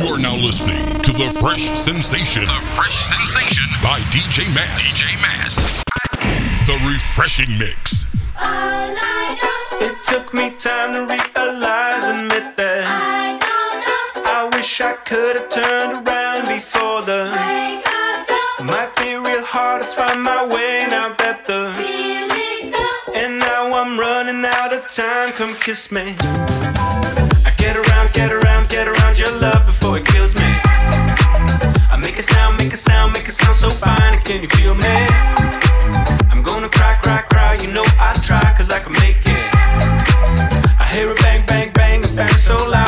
You are now listening to The Fresh Sensation. The Fresh Sensation by DJ Mass. DJ Mass. The Refreshing Mix. It took me time to realize, admit that. I don't know. I wish I could have turned around before the. Break up, go. Might be real hard to find my way now that the. Feelings up. And now I'm running out of time, come kiss me. I get around, get around love before it kills me. I make a sound, make a sound, make a sound so fine. Can you feel me? I'm gonna cry, cry, cry. You know I try, cause I can make it. I hear a bang, bang, bang, a bang so loud.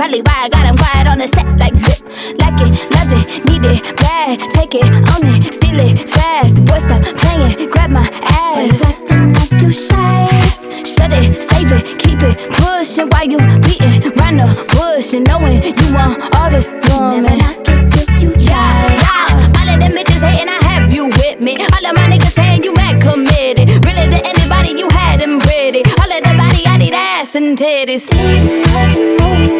Probably why I got him quiet on the set like zip. Like it, love it, need it, bad. Take it, own it, steal it, fast. The boy stop playing, grab my ass. Acting like you shy. Shut it, save it, keep it, pushing while you beating round the bush and knowing you want all this woman. You yeah. All of them bitches hating, I have you with me. All of my niggas saying you mad committed. Really to anybody, you had them pretty. All of the body, I need ass and titties. Didn't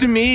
to me.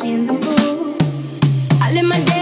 Walk the line and try to see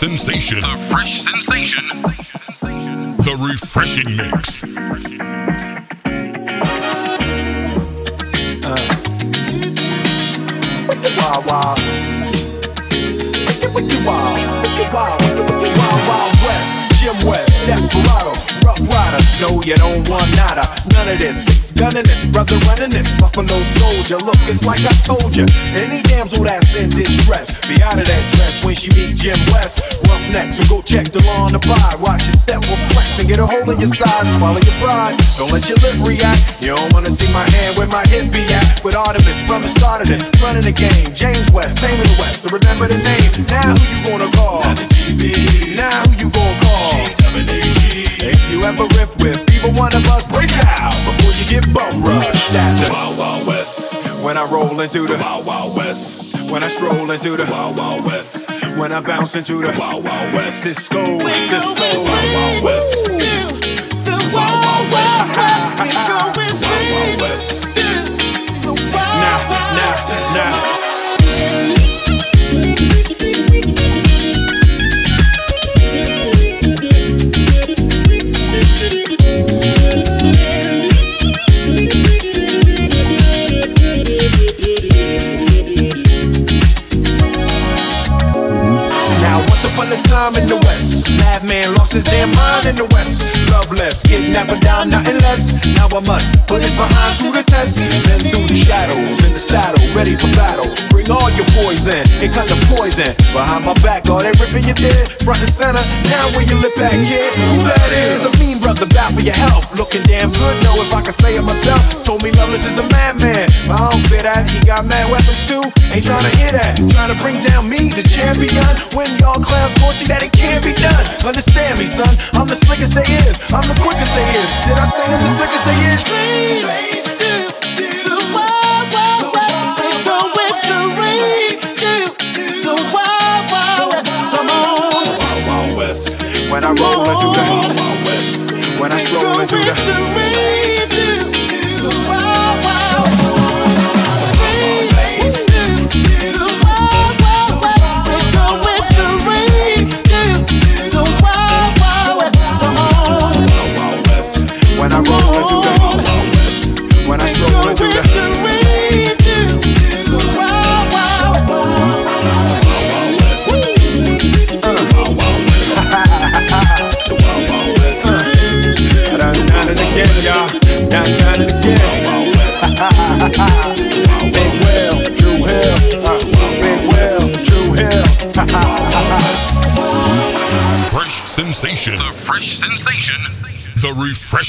sensation. The fresh sensation. The refreshing mix. Uh, wild, wild. Wicked, wicked. Wicked, west. Jim West, Desperado. Rough rider, no, you don't want nada. None of this. Gunning this, brother running this. Buffalo soldier, look, it's like I told you. Any damsel that's in distress, be out of that dress when she meet Jim West. Rough so go check the law on the bar. Watch your step with flex and get a hold of your side. Swallow your pride, don't let your lip react. You don't wanna see my hand where my hip be at. With Artemus from the start of this, running the game. James West, taming the West, so remember the name. Now who you gonna call? Now who you gonna call? If you ever riff with either one of us, break out get bum rushed. That's the Wild Wild West. When I roll into the Wild Wild West. When I stroll into the Wild Wild West. When I bounce into the Wild Wild West. Sisqo, Sisqo, Wild Wild West. The Wild Wild West. We go West. Wild Wild West. Now, now, now. Madman lost his damn mind in the West. Loveless, kidnapper down, nothing less. Now I must put his behind to the test. Then through the shadows, in the saddle, ready for battle. Bring all your poison, it kind of poison. Behind my back, all everything you did. Front and center, now where you lip at, kid. Who that is? A mean brother, bad for your health. Looking damn good, know if I can say it myself. Told me Loveless is a madman. But I don't fit that, he got mad weapons too. Ain't trying to hear that. Trying to bring down me, the champion. When y'all clowns see that it can't be done. Understand me, son. I'm the slickest they is. I'm the quickest they is. Did I say I'm the slickest they is? Straight to the wild, wild west. We go with the rain. The wild, wild west. Come on. Wild, wild west. When I roll into the wild, wild west. When I stroll into the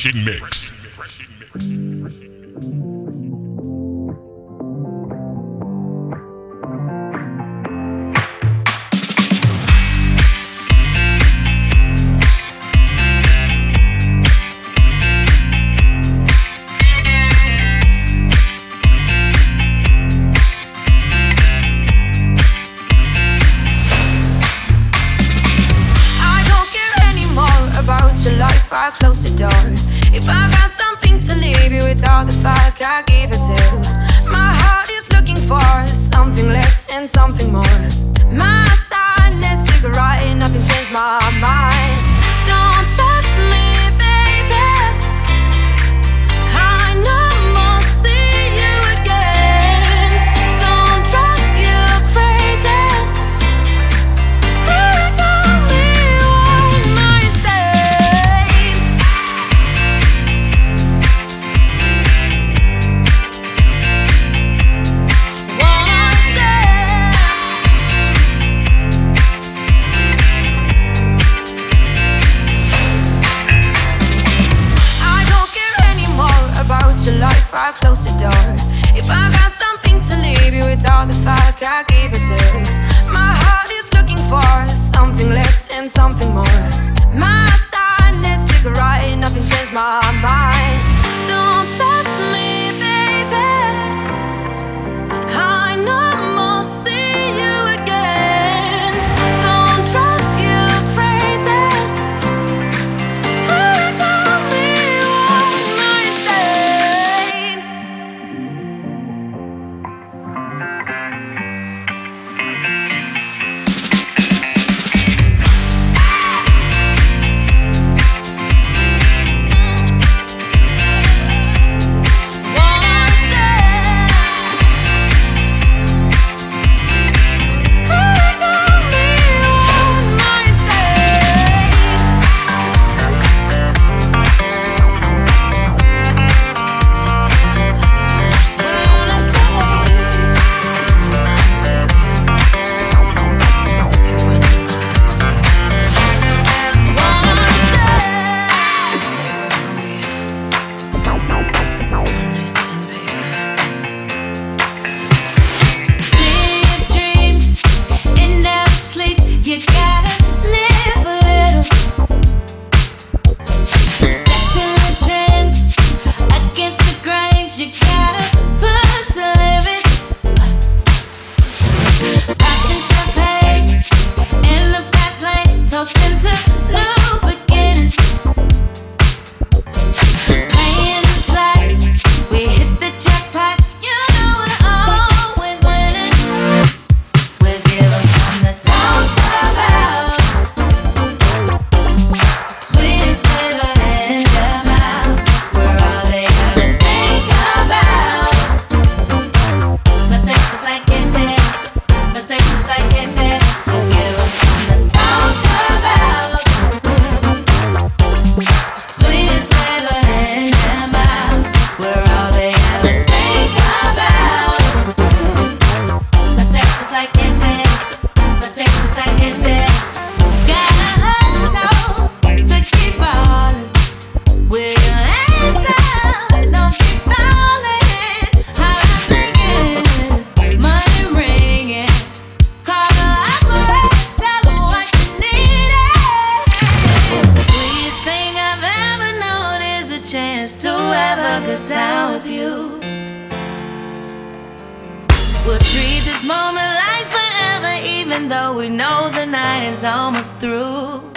refreshing mix. I my mind. Though we know the night is almost through.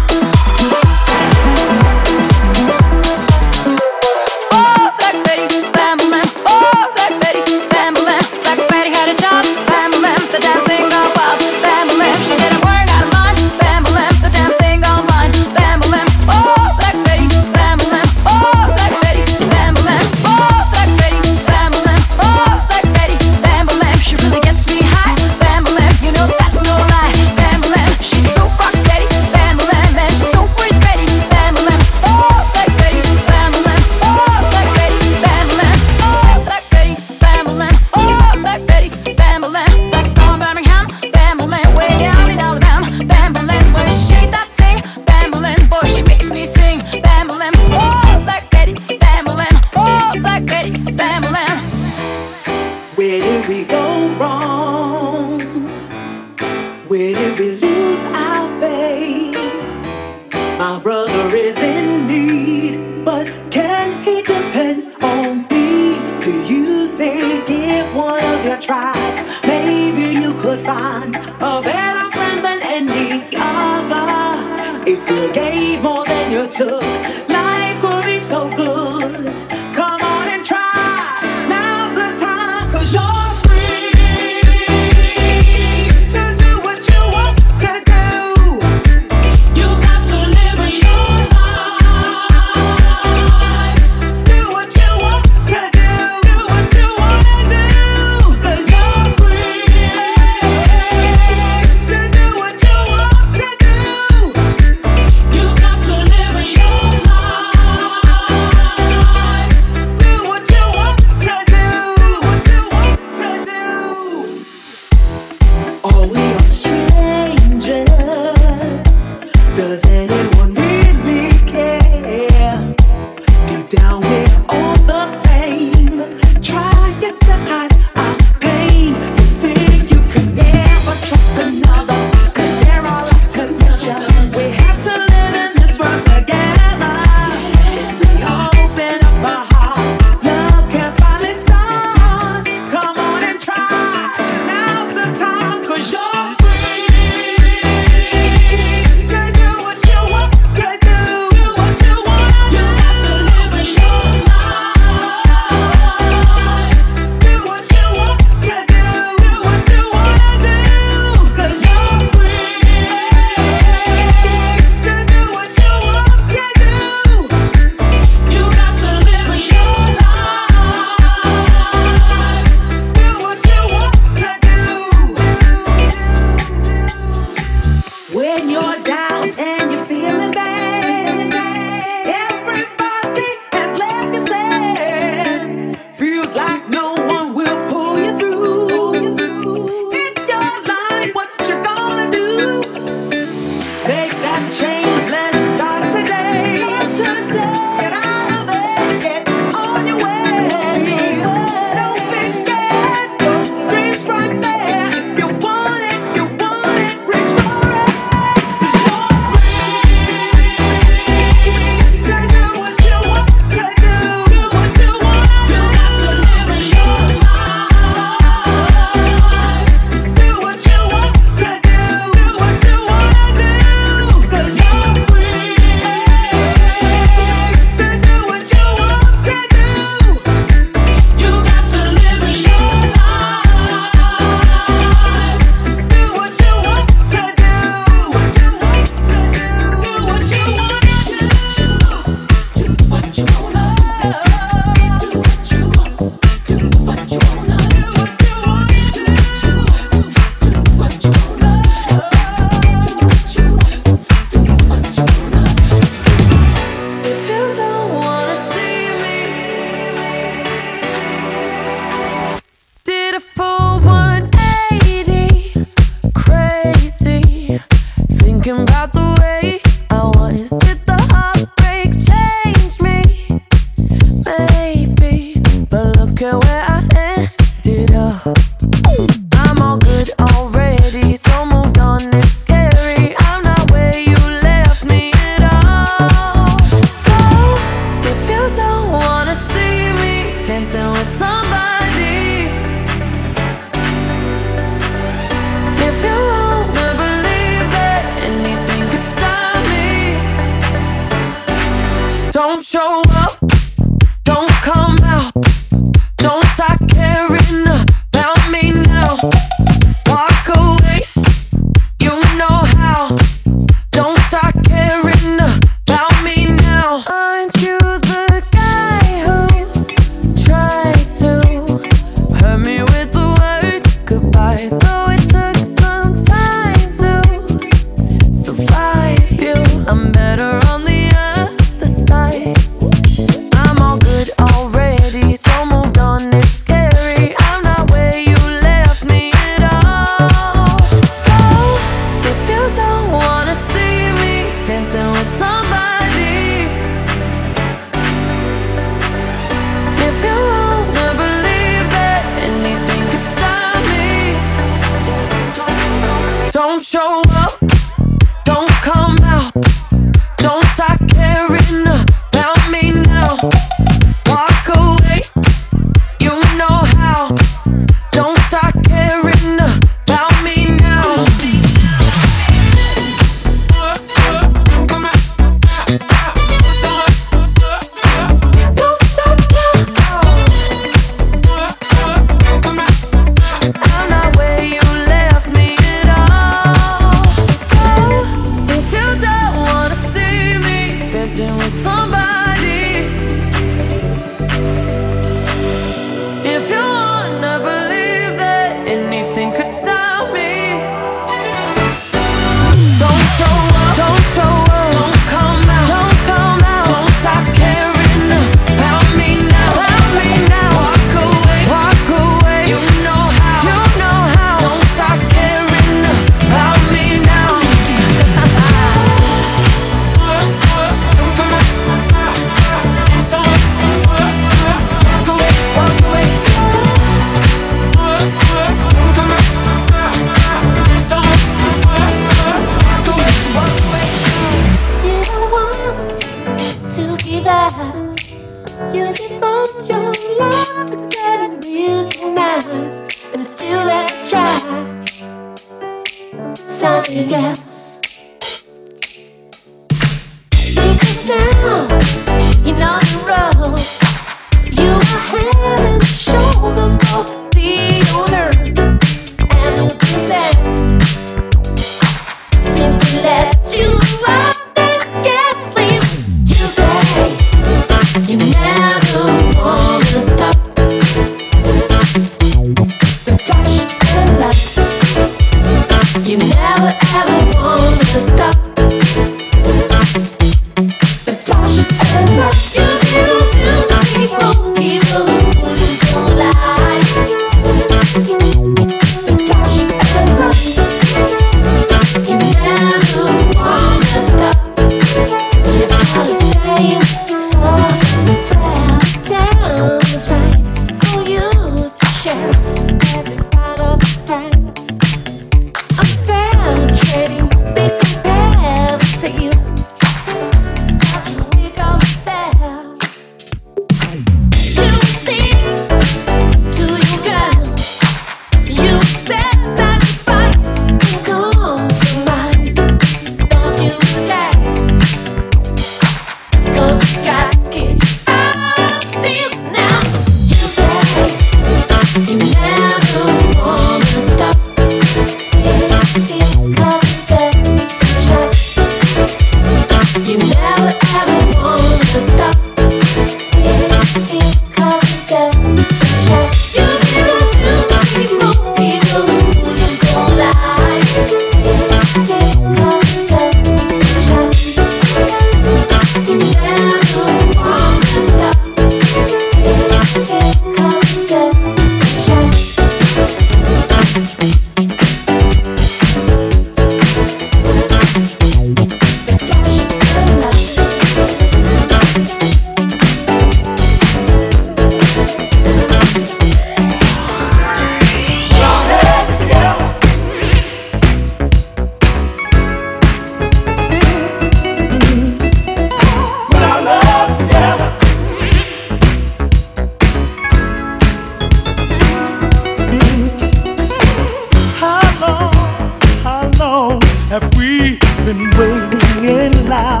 been waiting in line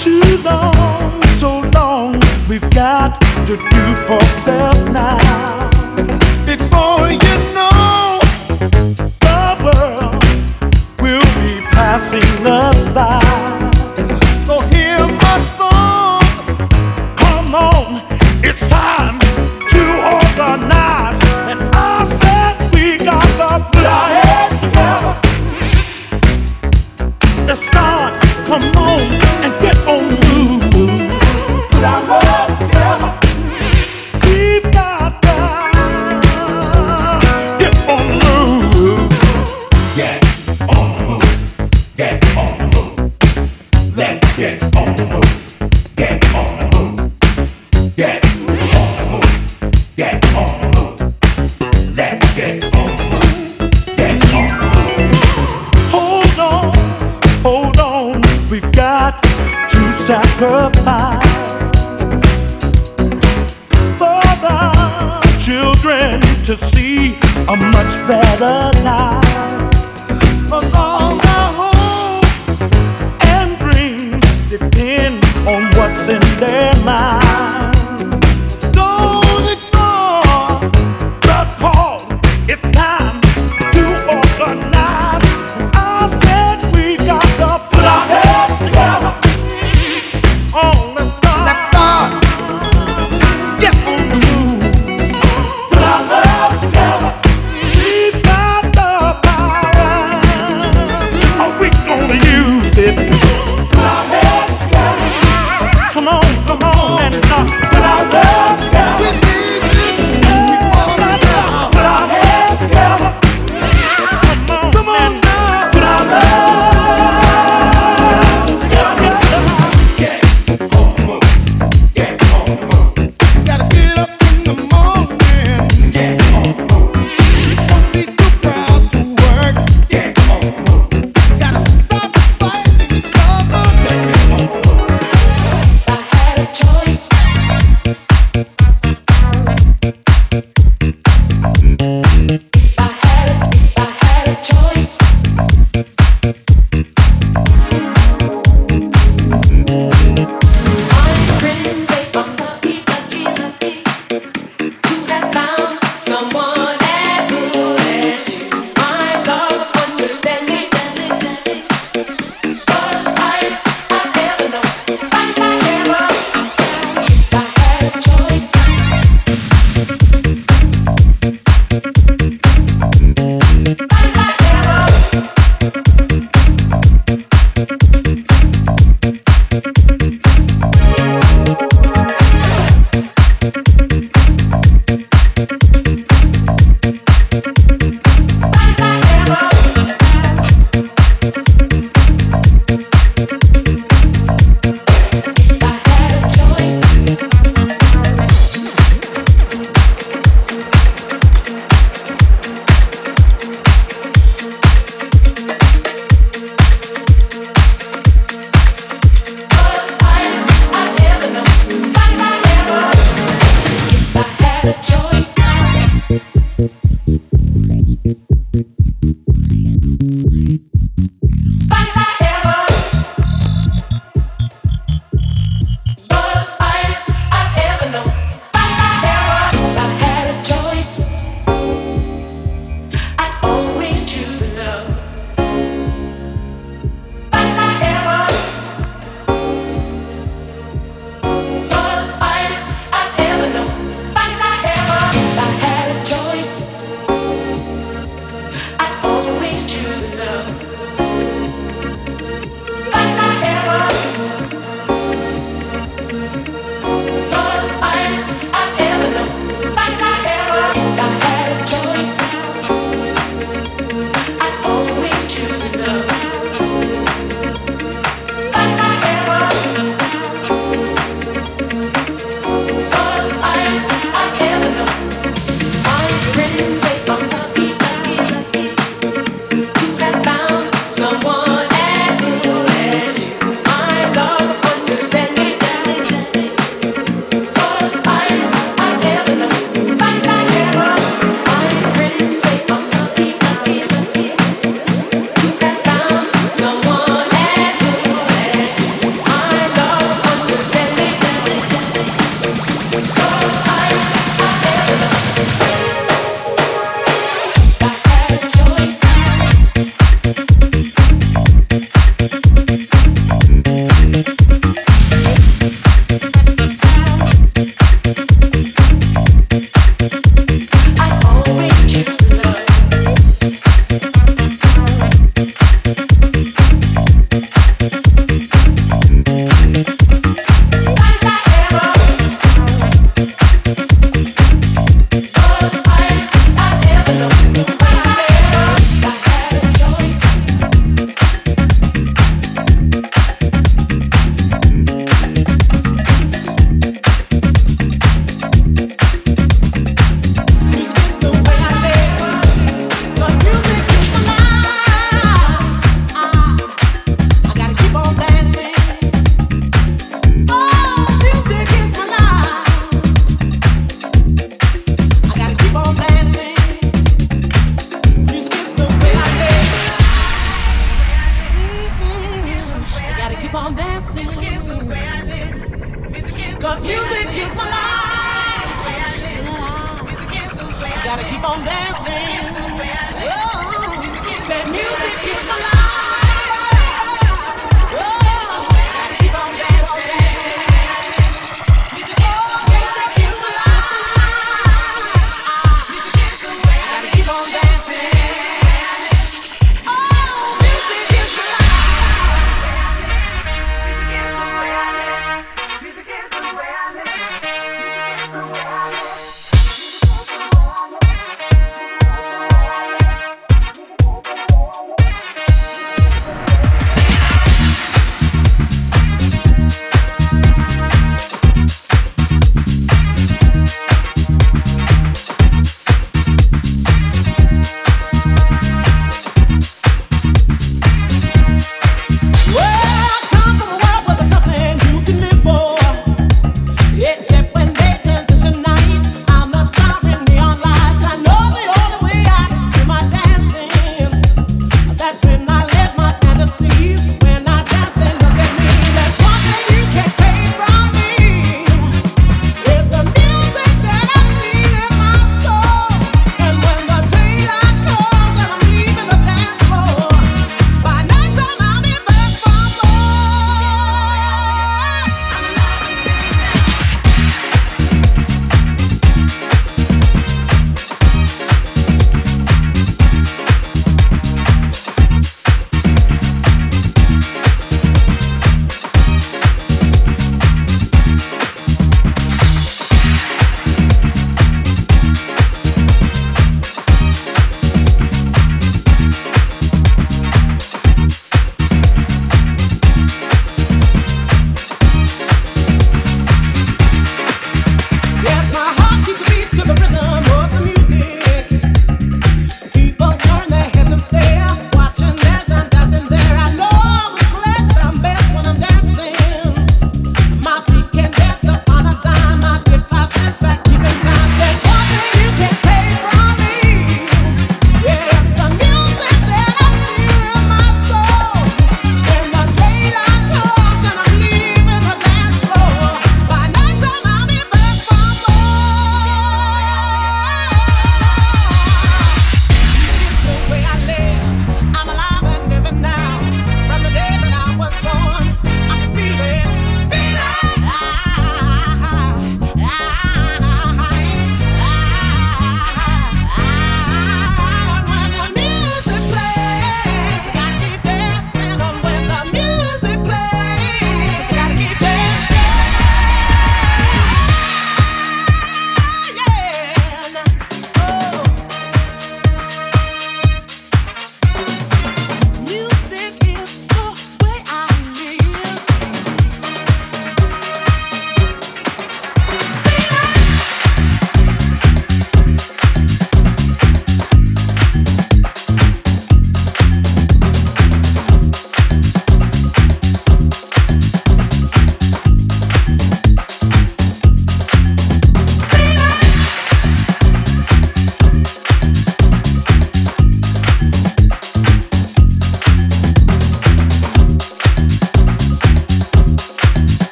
too long, so long. We've got to do for self now. Before you know, the world will be passing us by.